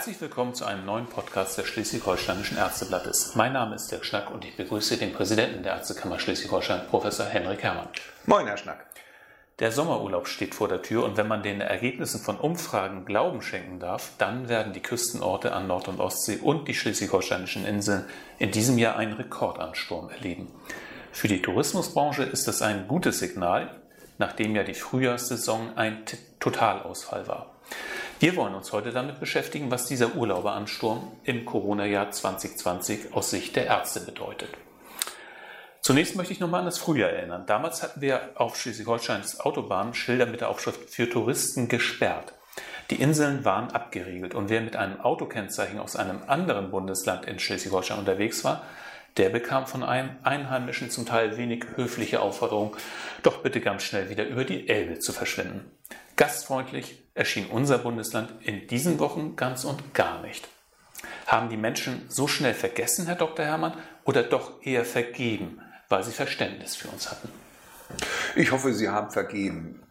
Herzlich willkommen zu einem neuen Podcast des Schleswig-Holsteinischen Ärzteblattes. Mein Name ist Dirk Schnack und ich begrüße den Präsidenten der Ärztekammer Schleswig-Holstein, Professor Henrik Herrmann. Moin, Herr Schnack. Der Sommerurlaub steht vor der Tür und wenn man den Ergebnissen von Umfragen Glauben schenken darf, dann werden die Küstenorte an Nord- und Ostsee und die schleswig-holsteinischen Inseln in diesem Jahr einen Rekordansturm erleben. Für die Tourismusbranche ist das ein gutes Signal, nachdem ja die Frühjahrssaison ein Totalausfall war. Wir wollen uns heute damit beschäftigen, was dieser Urlauberansturm im Corona-Jahr 2020 aus Sicht der Ärzte bedeutet. Zunächst möchte ich nochmal an das Frühjahr erinnern. Damals hatten wir auf Schleswig-Holsteins Autobahnen Schilder mit der Aufschrift für Touristen gesperrt. Die Inseln waren abgeriegelt und wer mit einem Autokennzeichen aus einem anderen Bundesland in Schleswig-Holstein unterwegs war, der bekam von einem Einheimischen zum Teil wenig höfliche Aufforderung, doch bitte ganz schnell wieder über die Elbe zu verschwinden. Gastfreundlich erschien unser Bundesland in diesen Wochen ganz und gar nicht. Haben die Menschen so schnell vergessen, Herr Dr. Herrmann, oder doch eher vergeben, weil sie Verständnis für uns hatten? Ich hoffe, Sie haben vergeben.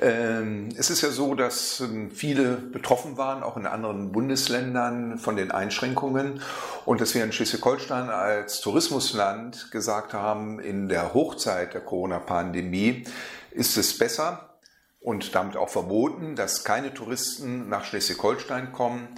Ähm, es ist ja so, dass ähm, viele betroffen waren, auch in anderen Bundesländern, von den Einschränkungen und dass wir in Schleswig-Holstein als Tourismusland gesagt haben, in der Hochzeit der Corona-Pandemie ist es besser und damit auch verboten, dass keine Touristen nach Schleswig-Holstein kommen.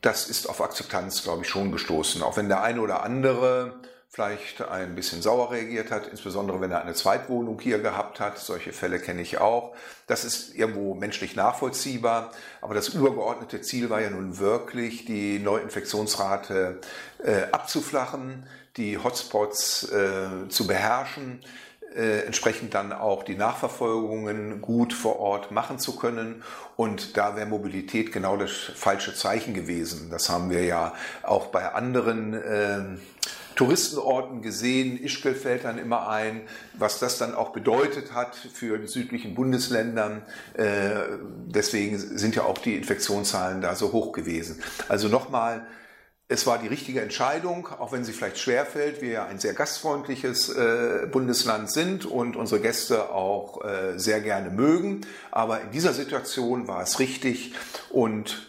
Das ist auf Akzeptanz, glaube ich, schon gestoßen. Auch wenn der eine oder andere vielleicht ein bisschen sauer reagiert hat, insbesondere wenn er eine Zweitwohnung hier gehabt hat. Solche Fälle kenne ich auch. Das ist irgendwo menschlich nachvollziehbar. Aber das übergeordnete Ziel war ja nun wirklich, die Neuinfektionsrate äh, abzuflachen, die Hotspots äh, zu beherrschen, entsprechend dann auch die Nachverfolgungen gut vor Ort machen zu können. Und da wäre Mobilität genau das falsche Zeichen gewesen. Das haben wir ja auch bei anderen äh, Touristenorten gesehen. Ischgl fällt dann immer ein, was das dann auch bedeutet hat für die südlichen Bundesländern. Äh, deswegen sind ja auch die Infektionszahlen da so hoch gewesen. Also nochmal, es war die richtige Entscheidung, auch wenn sie vielleicht schwerfällt. Wir ja ein sehr gastfreundliches äh, Bundesland sind und unsere Gäste auch äh, sehr gerne mögen. Aber in dieser Situation war es richtig und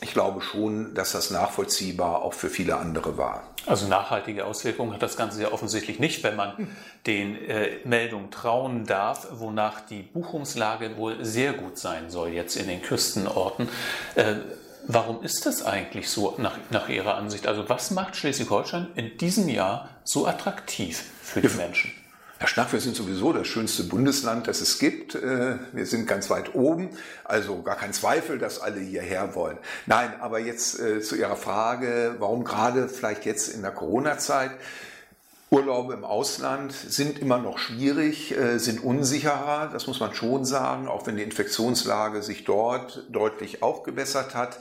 ich glaube schon, dass das nachvollziehbar auch für viele andere war. Also nachhaltige Auswirkungen hat das Ganze ja offensichtlich nicht, wenn man den äh, Meldungen trauen darf, wonach die Buchungslage wohl sehr gut sein soll jetzt in den Küstenorten. Äh, warum ist das eigentlich so nach, nach Ihrer Ansicht? Also was macht Schleswig-Holstein in diesem Jahr so attraktiv für die Menschen? Herr Schnack, wir sind sowieso das schönste Bundesland, das es gibt. Äh, wir sind ganz weit oben, also gar kein Zweifel, dass alle hierher wollen. Nein, aber jetzt äh, zu Ihrer Frage, warum gerade vielleicht jetzt in der Corona-Zeit? Urlaube im Ausland sind immer noch schwierig, äh, sind unsicherer, das muss man schon sagen, auch wenn die Infektionslage sich dort deutlich aufgebessert hat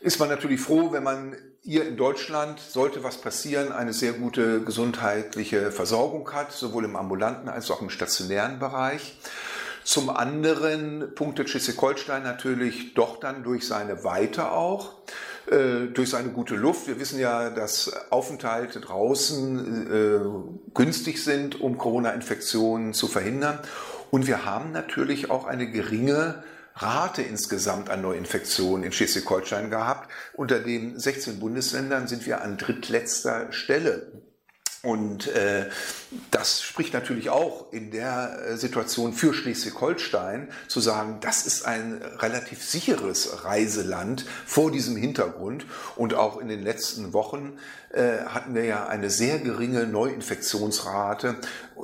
ist man natürlich froh, wenn man hier in Deutschland, sollte was passieren, eine sehr gute gesundheitliche Versorgung hat, sowohl im ambulanten als auch im stationären Bereich. Zum anderen punktet Schleswig-Holstein natürlich doch dann durch seine Weite auch, äh, durch seine gute Luft. Wir wissen ja, dass Aufenthalte draußen äh, günstig sind, um Corona-Infektionen zu verhindern. Und wir haben natürlich auch eine geringe Rate insgesamt an Neuinfektionen in Schleswig-Holstein gehabt. Unter den 16 Bundesländern sind wir an drittletzter Stelle. Und äh, das spricht natürlich auch in der äh, Situation für Schleswig-Holstein zu sagen, das ist ein relativ sicheres Reiseland vor diesem Hintergrund. Und auch in den letzten Wochen äh, hatten wir ja eine sehr geringe Neuinfektionsrate,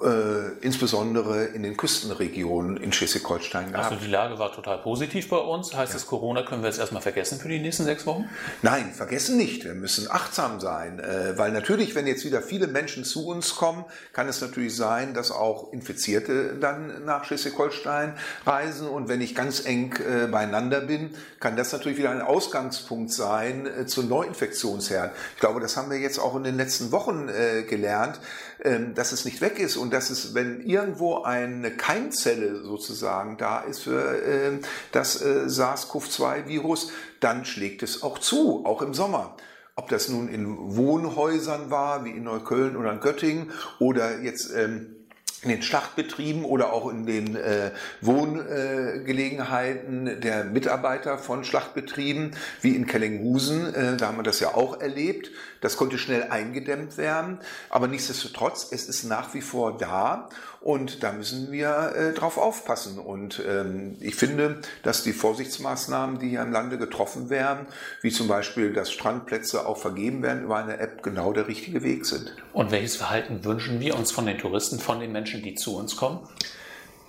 äh, insbesondere in den Küstenregionen in Schleswig-Holstein gehabt. Also die Lage war total positiv bei uns. Heißt ja. das, Corona können wir jetzt erstmal vergessen für die nächsten sechs Wochen? Nein, vergessen nicht. Wir müssen achtsam sein, äh, weil natürlich, wenn jetzt wieder viele Menschen zu uns kommen, kann es natürlich sein, dass auch Infizierte dann nach Schleswig-Holstein reisen. Und wenn ich ganz eng äh, beieinander bin, kann das natürlich wieder ein Ausgangspunkt sein äh, zu Neuinfektionsherden. Ich glaube, das haben wir jetzt auch in den letzten Wochen äh, gelernt, ähm, dass es nicht weg ist und dass es, wenn irgendwo eine Keimzelle sozusagen da ist für ähm, das äh, SARS-CoV-2-Virus, dann schlägt es auch zu, auch im Sommer. Ob das nun in Wohnhäusern war, wie in Neukölln oder in Göttingen, oder jetzt ähm, in den Schlachtbetrieben oder auch in den äh, Wohngelegenheiten äh, der Mitarbeiter von Schlachtbetrieben, wie in Kellinghusen. Äh, da haben wir das ja auch erlebt. Das konnte schnell eingedämmt werden. Aber nichtsdestotrotz, es ist nach wie vor da und da müssen wir äh, drauf aufpassen. Und ähm, ich finde, dass die Vorsichtsmaßnahmen, die hier im Lande getroffen werden, wie zum Beispiel, dass Strandplätze auch vergeben werden über eine App, genau der richtige Weg sind. Und welches Verhalten wünschen wir uns von den Touristen, von den Menschen, die zu uns kommen?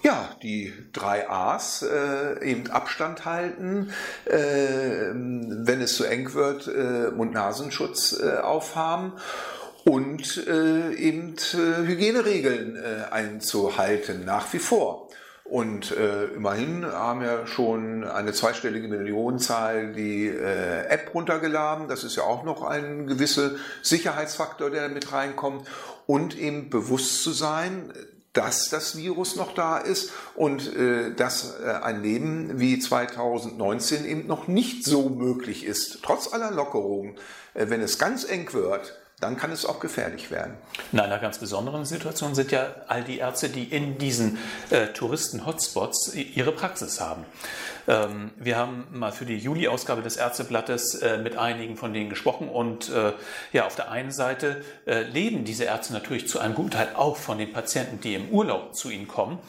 Ja, die drei A's, äh, eben Abstand halten, äh, wenn es zu eng wird, äh, Mund-Nasenschutz äh, aufhaben und äh, eben äh, Hygieneregeln äh, einzuhalten, nach wie vor. Und äh, immerhin haben ja schon eine zweistellige Millionenzahl die äh, App runtergeladen. Das ist ja auch noch ein gewisser Sicherheitsfaktor, der mit reinkommt. Und eben bewusst zu sein, dass das Virus noch da ist und äh, dass äh, ein Leben wie 2019 eben noch nicht so möglich ist, trotz aller Lockerungen. Äh, wenn es ganz eng wird, dann kann es auch gefährlich werden. In einer ganz besonderen Situation sind ja all die Ärzte, die in diesen äh, Touristen-Hotspots ihre Praxis haben. Ähm, wir haben mal für die Juli-Ausgabe des Ärzteblattes äh, mit einigen von denen gesprochen und äh, ja, auf der einen Seite äh, leben diese Ärzte natürlich zu einem guten Teil auch von den Patienten, die im Urlaub zu ihnen kommen.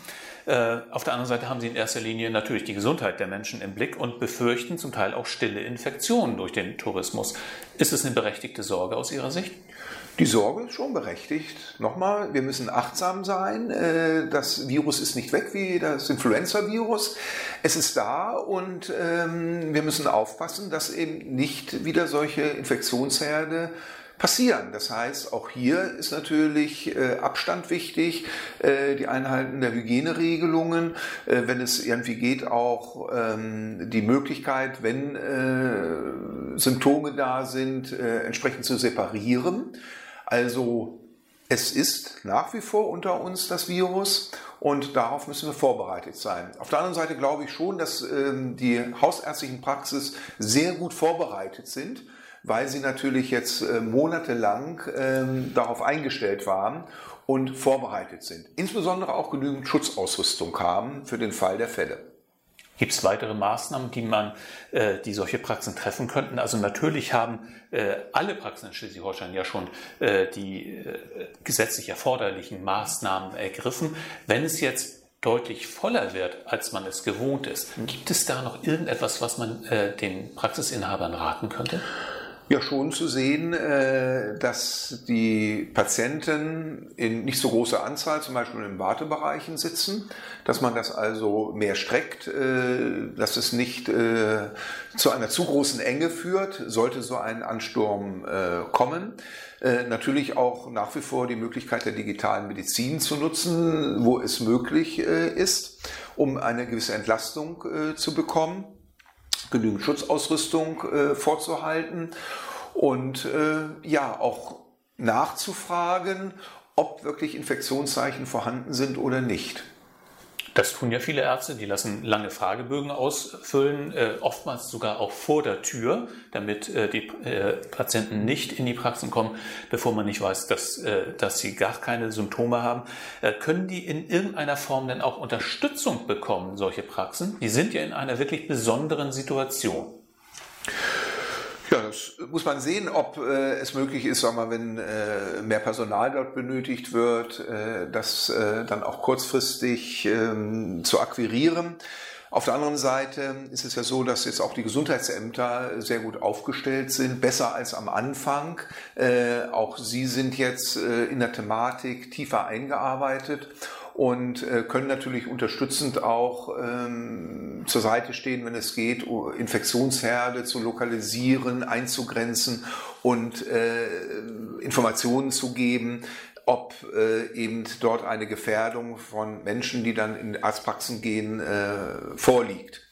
Äh, auf der anderen Seite haben sie in erster Linie natürlich die Gesundheit der Menschen im Blick und befürchten zum Teil auch stille Infektionen durch den Tourismus. Ist es eine berechtigte Sorge aus Ihrer Sicht? Die Sorge ist schon berechtigt. Nochmal, wir müssen achtsam sein. Äh, das Virus ist nicht weg wie das Influenza-Virus. Es ist da und ähm, wir müssen aufpassen, dass eben nicht wieder solche Infektionsherde passieren. Das heißt, auch hier ist natürlich äh, Abstand wichtig, äh, die Einhalten der Hygieneregelungen, äh, wenn es irgendwie geht, auch ähm, die Möglichkeit, wenn äh, Symptome da sind, äh, entsprechend zu separieren. Also es ist nach wie vor unter uns das Virus und darauf müssen wir vorbereitet sein. Auf der anderen Seite glaube ich schon, dass ähm, die hausärztlichen Praxis sehr gut vorbereitet sind weil sie natürlich jetzt äh, monatelang ähm, darauf eingestellt waren und vorbereitet sind. Insbesondere auch genügend Schutzausrüstung haben für den Fall der Fälle. Gibt es weitere Maßnahmen, die man, äh, die solche Praxen treffen könnten? Also natürlich haben äh, alle Praxen in Schleswig-Holstein ja schon äh, die äh, gesetzlich erforderlichen Maßnahmen ergriffen. Wenn es jetzt deutlich voller wird, als man es gewohnt ist, gibt es da noch irgendetwas, was man äh, den Praxisinhabern raten könnte? Ja schon zu sehen, äh, dass die Patienten in nicht so großer Anzahl, zum Beispiel in Wartebereichen sitzen, dass man das also mehr streckt, äh, dass es nicht äh, zu einer zu großen Enge führt, sollte so ein Ansturm kommen. Natürlich auch nach wie vor die Möglichkeit der digitalen Medizin zu nutzen, wo es möglich ist, um eine gewisse Entlastung zu bekommen genügend Schutzausrüstung äh, vorzuhalten und äh, ja auch nachzufragen, ob wirklich Infektionszeichen vorhanden sind oder nicht. Das tun ja viele Ärzte, die lassen lange Fragebögen ausfüllen, äh, oftmals sogar auch vor der Tür, damit äh, die äh, Patienten nicht in die Praxen kommen, bevor man nicht weiß, dass, dass sie gar keine Symptome haben. Können die in irgendeiner Form denn auch Unterstützung bekommen, solche Praxen? Die sind ja in einer wirklich besonderen Situation. Das muss man sehen, ob äh, es möglich ist, sagen wir, wenn äh, mehr Personal dort benötigt wird, äh, das äh, dann auch kurzfristig ähm, zu akquirieren. Auf der anderen Seite ist es ja so, dass jetzt auch die Gesundheitsämter sehr gut aufgestellt sind, besser als am Anfang. Äh, auch sie sind jetzt äh, in der Thematik tiefer eingearbeitet und äh, können natürlich unterstützend auch ähm, zur Seite stehen, wenn es geht, Infektionsherde zu lokalisieren, einzugrenzen und äh, Informationen zu geben, ob äh, eben dort eine Gefährdung von Menschen, die dann in Arztpraxen gehen, äh, vorliegt.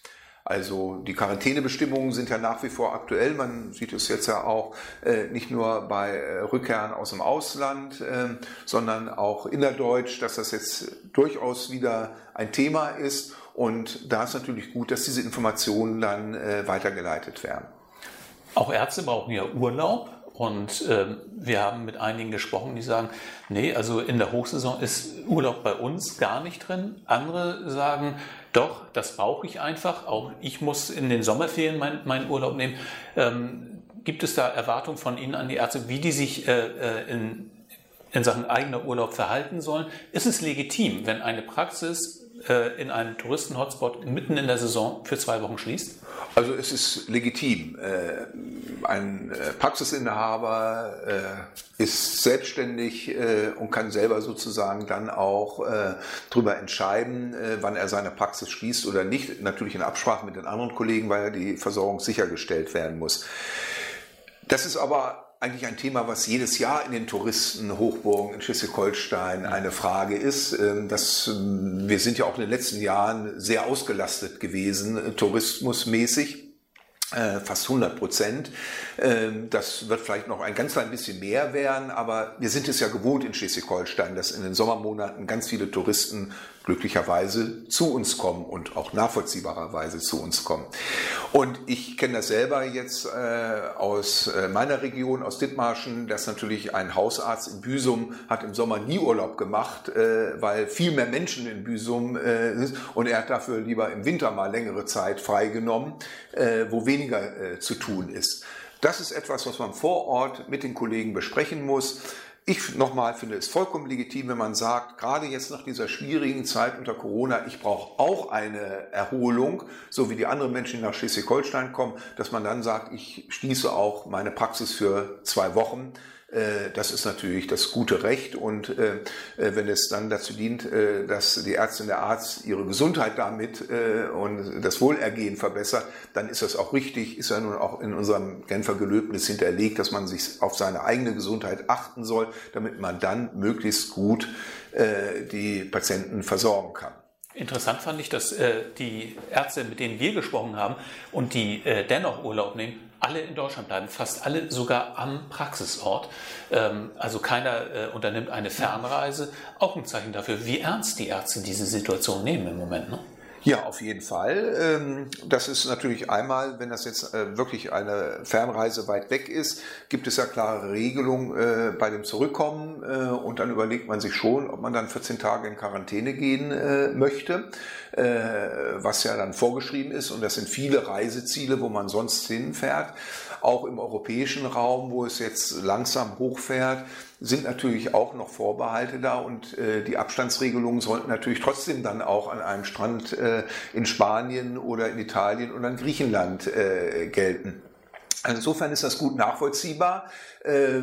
Also die Quarantänebestimmungen sind ja nach wie vor aktuell. Man sieht es jetzt ja auch äh, nicht nur bei äh, Rückkehren aus dem Ausland, äh, sondern auch innerdeutsch, dass das jetzt durchaus wieder ein Thema ist. Und da ist natürlich gut, dass diese Informationen dann äh, weitergeleitet werden. Auch Ärzte brauchen ja Urlaub Und ähm, wir haben mit einigen gesprochen, die sagen, nee, also in der Hochsaison ist Urlaub bei uns gar nicht drin. Andere sagen, doch, das brauche ich einfach. Auch ich muss in den Sommerferien meinen mein Urlaub nehmen. Ähm, gibt es da Erwartungen von Ihnen an die Ärzte, wie die sich äh, äh in, in Sachen eigener Urlaub verhalten sollen? Ist es legitim, wenn eine Praxis äh, in einem Touristen-Hotspot mitten in der Saison für zwei Wochen schließt? Also es ist legitim. Äh, ein äh, Praxisinhaber ist selbstständig und kann selber sozusagen dann auch darüber entscheiden, wann er seine Praxis schließt oder nicht. Natürlich in Absprache mit den anderen Kollegen, weil ja die Versorgung sichergestellt werden muss. Das ist aber eigentlich ein Thema, was jedes Jahr in den Touristenhochburgen in Schleswig-Holstein eine Frage ist. Ähm, das, ähm, wir sind ja auch in den letzten Jahren sehr ausgelastet gewesen, äh, tourismusmäßig. Äh, fast 100 Prozent. Ähm, das wird vielleicht noch ein ganz klein bisschen mehr werden, aber wir sind es ja gewohnt in Schleswig-Holstein, dass in den Sommermonaten ganz viele Touristen glücklicherweise zu uns kommen und auch nachvollziehbarerweise zu uns kommen. Und ich kenne das selber jetzt äh, aus äh, meiner Region, aus Dithmarschen, dass natürlich ein Hausarzt in Büsum hat im Sommer nie Urlaub gemacht, äh, weil viel mehr Menschen in Büsum äh, sind und er hat dafür lieber im Winter mal längere Zeit freigenommen, äh, wo weniger äh, zu tun ist. Das ist etwas, was man vor Ort mit den Kollegen besprechen muss. Ich nochmal finde es vollkommen legitim, wenn man sagt, gerade jetzt nach dieser schwierigen Zeit unter Corona, ich brauche auch eine Erholung, so wie die anderen Menschen, die nach Schleswig-Holstein kommen, dass man dann sagt, ich schließe auch meine Praxis für zwei Wochen. Äh, das ist natürlich das gute Recht und äh, äh, wenn es dann dazu dient, dass die Ärztin, der Arzt ihre Gesundheit damit und das Wohlergehen verbessert, dann ist das auch richtig, ist ja nun auch in unserem Genfer Gelöbnis hinterlegt, dass man sich auf seine eigene Gesundheit achten soll, damit man dann möglichst gut die Patienten versorgen kann. Interessant fand ich, dass äh, die Ärzte, mit denen wir gesprochen haben und die äh, dennoch Urlaub nehmen, alle in Deutschland bleiben, fast alle sogar am Praxisort. Ähm, also keiner äh, unternimmt eine Fernreise. Auch ein Zeichen dafür, wie ernst die Ärzte diese Situation nehmen im Moment. Ne? Ja, auf jeden Fall. Ähm, das ist natürlich einmal, wenn das jetzt äh, wirklich eine Fernreise weit weg ist, gibt es ja klare Regelungen äh, bei dem Zurückkommen äh, und dann überlegt man sich schon, ob man dann 14 Tage in Quarantäne gehen möchte, was ja dann vorgeschrieben ist und das sind viele Reiseziele, wo man sonst hinfährt. Auch im europäischen Raum, wo es jetzt langsam hochfährt, sind natürlich auch noch Vorbehalte da und äh, die Abstandsregelungen sollten natürlich trotzdem dann auch an einem Strand äh, in Spanien oder in Italien oder in Griechenland äh, gelten. Insofern ist das gut nachvollziehbar. Äh,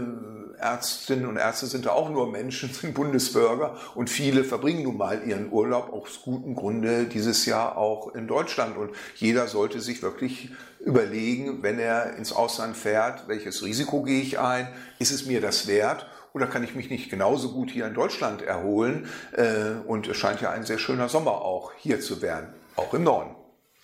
Ärztinnen und Ärzte sind da auch nur Menschen, sind Bundesbürger und viele verbringen nun mal ihren Urlaub aus gutem Grunde dieses Jahr auch in Deutschland. Und jeder sollte sich wirklich überlegen, wenn er ins Ausland fährt, welches Risiko gehe ich ein? Ist es mir das wert? Oder kann ich mich nicht genauso gut hier in Deutschland erholen? Äh, und es scheint ja ein sehr schöner Sommer auch hier zu werden, auch im Norden.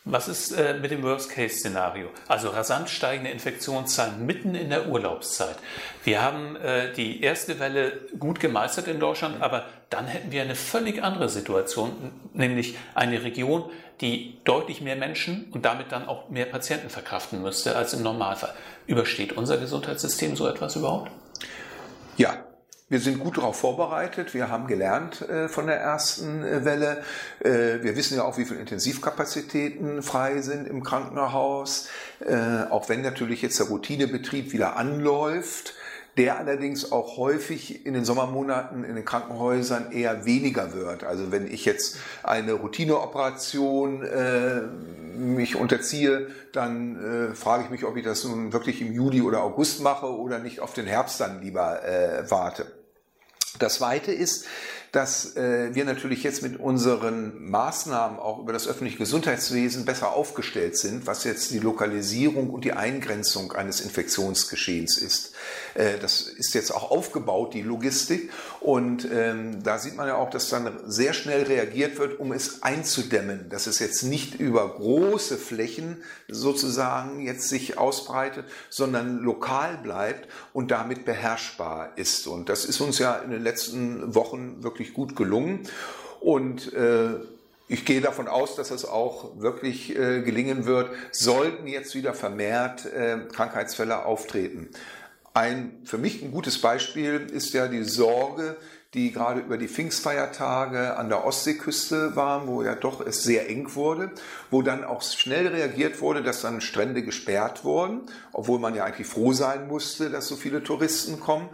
Was ist äh, mit dem Worst-Case-Szenario? Also rasant steigende Infektionszahlen mitten in der Urlaubszeit. Wir haben äh, die erste Welle gut gemeistert in Deutschland, aber dann hätten wir eine völlig andere Situation, nämlich eine Region, die deutlich mehr Menschen und damit dann auch mehr Patienten verkraften müsste als im Normalfall. Übersteht unser Gesundheitssystem so etwas überhaupt? Ja, wir sind gut darauf vorbereitet. Wir haben gelernt äh, von der ersten äh, Welle. Äh, wir wissen ja auch, wie viele Intensivkapazitäten frei sind im Krankenhaus. Äh, auch wenn natürlich jetzt der Routinebetrieb wieder anläuft, der allerdings auch häufig in den Sommermonaten in den Krankenhäusern eher weniger wird. Also wenn ich jetzt eine Routineoperation äh, mich unterziehe, dann äh, frage ich mich, ob ich das nun wirklich im Juli oder August mache oder nicht auf den Herbst dann lieber äh, warte. Das Zweite ist, dass äh, wir natürlich jetzt mit unseren Maßnahmen auch über das öffentliche Gesundheitswesen besser aufgestellt sind, was jetzt die Lokalisierung und die Eingrenzung eines Infektionsgeschehens ist. Äh, das ist jetzt auch aufgebaut, die Logistik. Und ähm, da sieht man ja auch, dass dann sehr schnell reagiert wird, um es einzudämmen, dass es jetzt nicht über große Flächen sozusagen jetzt sich ausbreitet, sondern lokal bleibt und damit beherrschbar ist. Und das ist uns ja in den letzten Wochen wirklich wirklich gut gelungen. Und äh, ich gehe davon aus, dass es auch wirklich äh, gelingen wird, sollten jetzt wieder vermehrt äh, Krankheitsfälle auftreten. ein für mich ein gutes Beispiel ist ja die Sorge, die gerade über die Pfingstfeiertage an der Ostseeküste waren, wo ja doch es sehr eng wurde, wo dann auch schnell reagiert wurde, dass dann Strände gesperrt wurden, obwohl man ja eigentlich froh sein musste, dass so viele Touristen kommen.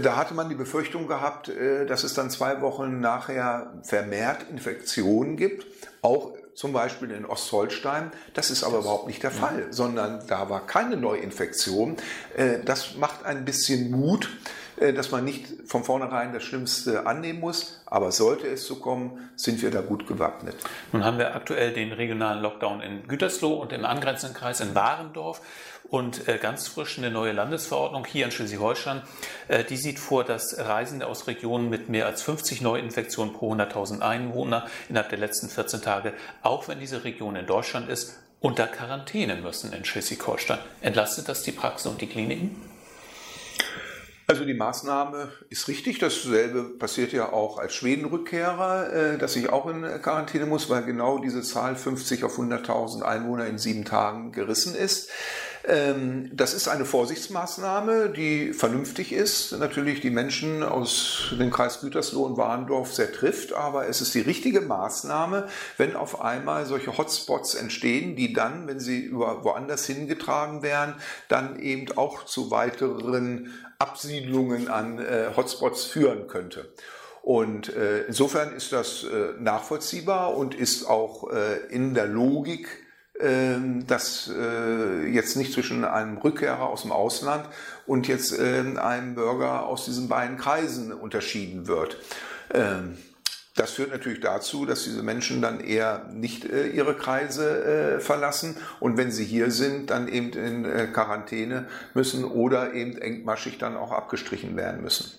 Da hatte man die Befürchtung gehabt, äh, dass es dann zwei Wochen nachher vermehrt Infektionen gibt, auch zum Beispiel in Ostholstein. Das ist aber überhaupt nicht der Fall, sondern da war keine Neuinfektion. Äh, das macht ein bisschen Mut, äh, dass man nicht von vornherein das Schlimmste annehmen muss. Aber sollte es so kommen, sind wir da gut gewappnet. Nun haben wir aktuell den regionalen Lockdown in Gütersloh und im angrenzenden Kreis in Warendorf und äh, ganz frisch eine neue Landesverordnung hier in Schleswig-Holstein. Äh, die sieht vor, dass Reisende aus Regionen mit mehr als 50 Neuinfektionen pro 100.000 Einwohner innerhalb der letzten 14 Tage, auch wenn diese Region in Deutschland ist, unter Quarantäne müssen in Schleswig-Holstein. Entlastet das die Praxen und die Kliniken? Also die Maßnahme ist richtig. Dasselbe passiert ja auch als Schwedenrückkehrer, äh, dass ich auch in Quarantäne muss, weil genau diese Zahl 50 auf 100.000 Einwohner in sieben Tagen gerissen ist. Ähm, das ist eine Vorsichtsmaßnahme, die vernünftig ist, natürlich die Menschen aus dem Kreis Gütersloh und Warendorf sehr trifft, aber es ist die richtige Maßnahme, wenn auf einmal solche Hotspots entstehen, die dann, wenn sie woanders hingetragen werden, dann eben auch zu weiteren Absiedlungen an äh, Hotspots führen könnte. Und äh, insofern ist das äh, nachvollziehbar und ist auch in der Logik dass äh, jetzt nicht zwischen einem Rückkehrer aus dem Ausland und jetzt ähm, einem Bürger aus diesen beiden Kreisen unterschieden wird. Ähm, das führt natürlich dazu, dass diese Menschen dann eher nicht äh, ihre Kreise äh, verlassen und wenn sie hier sind, dann eben in Quarantäne müssen oder eben engmaschig dann auch abgestrichen werden müssen.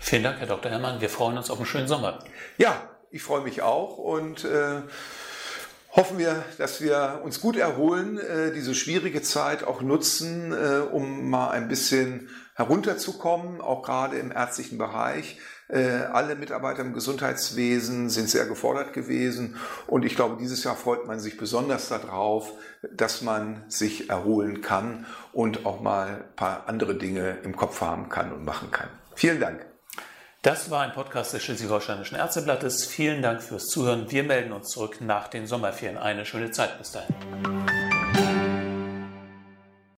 Vielen Dank, Herr Dr. Herrmann. Wir freuen uns auf einen schönen Sommer. Ja, ich freue mich auch und äh, hoffen wir, dass wir uns gut erholen, äh, diese schwierige Zeit auch nutzen, äh, um mal ein bisschen herunterzukommen, auch gerade im ärztlichen Bereich. Äh, alle Mitarbeiter im Gesundheitswesen sind sehr gefordert gewesen und ich glaube, dieses Jahr freut man sich besonders darauf, dass man sich erholen kann und auch mal ein paar andere Dinge im Kopf haben kann und machen kann. Vielen Dank. Das war ein Podcast des Schleswig-Holsteinischen Ärzteblattes. Vielen Dank fürs Zuhören. Wir melden uns zurück nach den Sommerferien. Eine schöne Zeit bis dahin.